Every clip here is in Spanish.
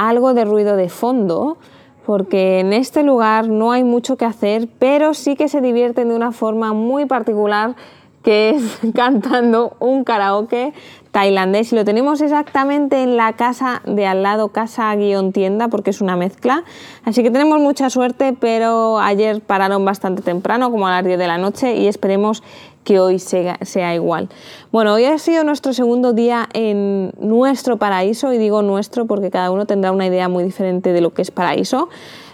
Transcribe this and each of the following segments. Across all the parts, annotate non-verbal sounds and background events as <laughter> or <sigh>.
algo de ruido de fondo, porque en este lugar no hay mucho que hacer, pero sí que se divierten de una forma muy particular, que es <laughs> cantando un karaoke tailandés y lo tenemos exactamente en la casa de al lado, casa guion tienda, porque es una mezcla. Así que tenemos mucha suerte, pero ayer pararon bastante temprano, como a las 10 de la noche, y esperemos que hoy sea, sea, igual. Bueno, hoy ha sido nuestro segundo día en nuestro paraíso, y digo nuestro porque cada uno tendrá una idea muy diferente de lo que es paraíso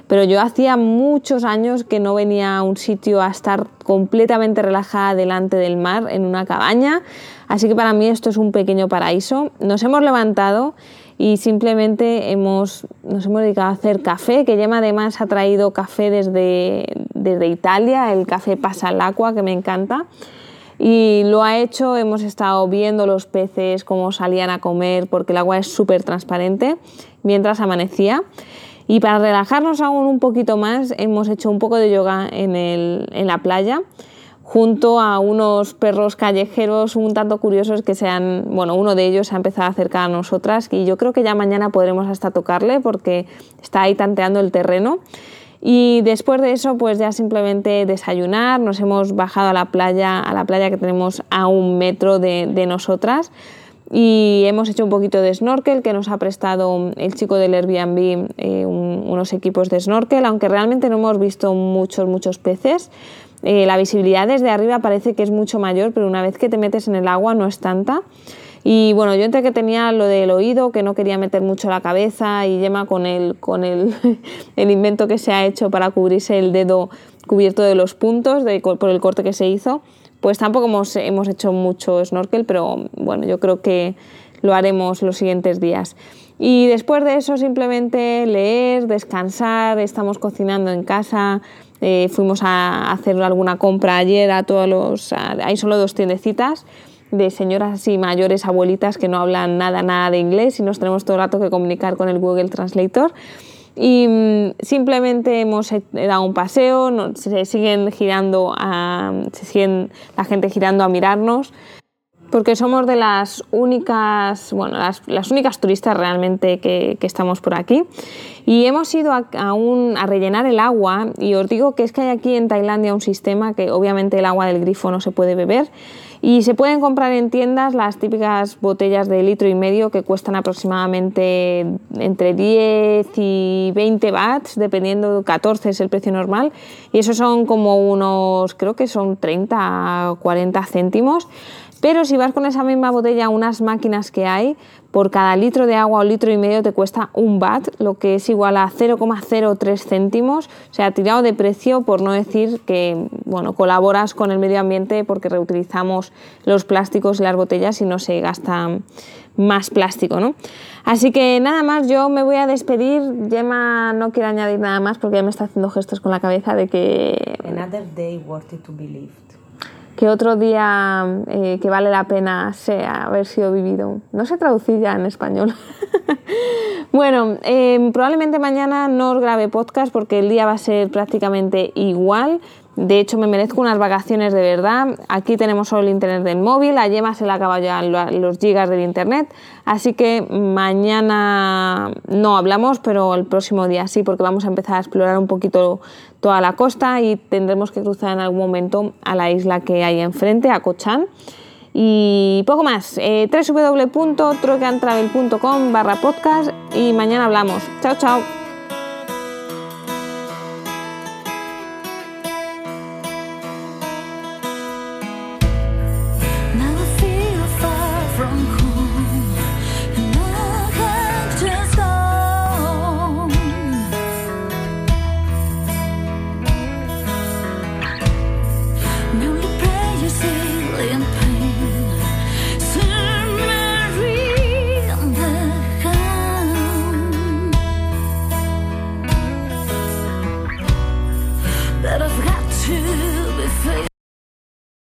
pero yo hacía muchos años que no venía a un sitio a estar completamente relajada delante del mar en una cabaña, así que para mí esto es un pequeño paraíso. Nos hemos levantado y simplemente hemos, nos hemos dedicado a hacer café, que Gemma además ha traído café desde, desde Italia, el café pasa al agua, que me encanta. Y lo ha hecho, hemos estado viendo los peces, cómo salían a comer, porque el agua es súper transparente, mientras amanecía. Y para relajarnos aún un poquito más, hemos hecho un poco de yoga en, el, en la playa junto a unos perros callejeros un tanto curiosos que sean, bueno, uno de ellos ha empezado a acercar a nosotras y yo creo que ya mañana podremos hasta tocarle porque está ahí tanteando el terreno. Y después de eso, pues ya simplemente desayunar, nos hemos bajado a la playa, a la playa que tenemos a un metro de, de nosotras y hemos hecho un poquito de snorkel que nos ha prestado el chico del Airbnb eh, unos equipos de snorkel, aunque realmente no hemos visto muchos, muchos peces. Eh, la visibilidad desde arriba parece que es mucho mayor, pero una vez que te metes en el agua no es tanta. Y bueno, yo entre que tenía lo del oído, que no quería meter mucho la cabeza, y Yema con el, con el, <laughs> el invento que se ha hecho para cubrirse el dedo cubierto de los puntos de, por el corte que se hizo, pues tampoco hemos, hecho mucho snorkel, pero bueno, yo creo que lo haremos los siguientes días. Y después de eso simplemente leer, descansar, estamos cocinando en casa, eh, fuimos a hacer alguna compra ayer a todos los... hay solo dos tiendecitas de señoras así mayores, abuelitas que no hablan nada, nada de inglés y nos tenemos todo el rato que comunicar con el Google Translator y mm, simplemente hemos dado un paseo, se siguen girando, se siguen la gente girando a mirarnos, porque somos de las únicas, bueno, las, únicas turistas realmente que, estamos por aquí. Y hemos ido a, a, rellenar el agua y os digo que es que hay aquí en Tailandia un sistema que obviamente el agua del grifo no se puede beber, y se pueden comprar en tiendas las típicas botellas de litro y medio que cuestan aproximadamente entre 10 y 20 bahts, dependiendo, 14 es el precio normal. Y eso son como unos, creo que son 30 o 40 céntimos. Pero si vas con esa misma botella a unas máquinas que hay, por cada litro de agua o litro y medio te cuesta un bat, lo que es igual a 0,03 céntimos, o sea, tirado de precio por no decir que bueno, colaboras con el medio ambiente porque reutilizamos los plásticos y las botellas y no se gasta más plástico, ¿no? Así que nada más, yo me voy a despedir. Gemma no quiere añadir nada más porque ya me está haciendo gestos con la cabeza de que... Another day worthy to be que otro día eh, que vale la pena sea haber sido vivido. No sé traducir ya en español. <laughs> bueno, em, probablemente mañana no os grabe podcast porque el día va a ser prácticamente igual. De hecho, me merezco unas vacaciones de verdad. Aquí tenemos solo el internet del móvil. A Yema se le acabado ya los gigas del internet. Así que mañana no hablamos, pero el próximo día sí, porque vamos a empezar a explorar un poquito toda la costa y tendremos que cruzar en algún momento a la isla que hay enfrente, a Cochan. Y poco más, eh, www.trocantravel.com barra podcast y mañana hablamos. Chao, chao.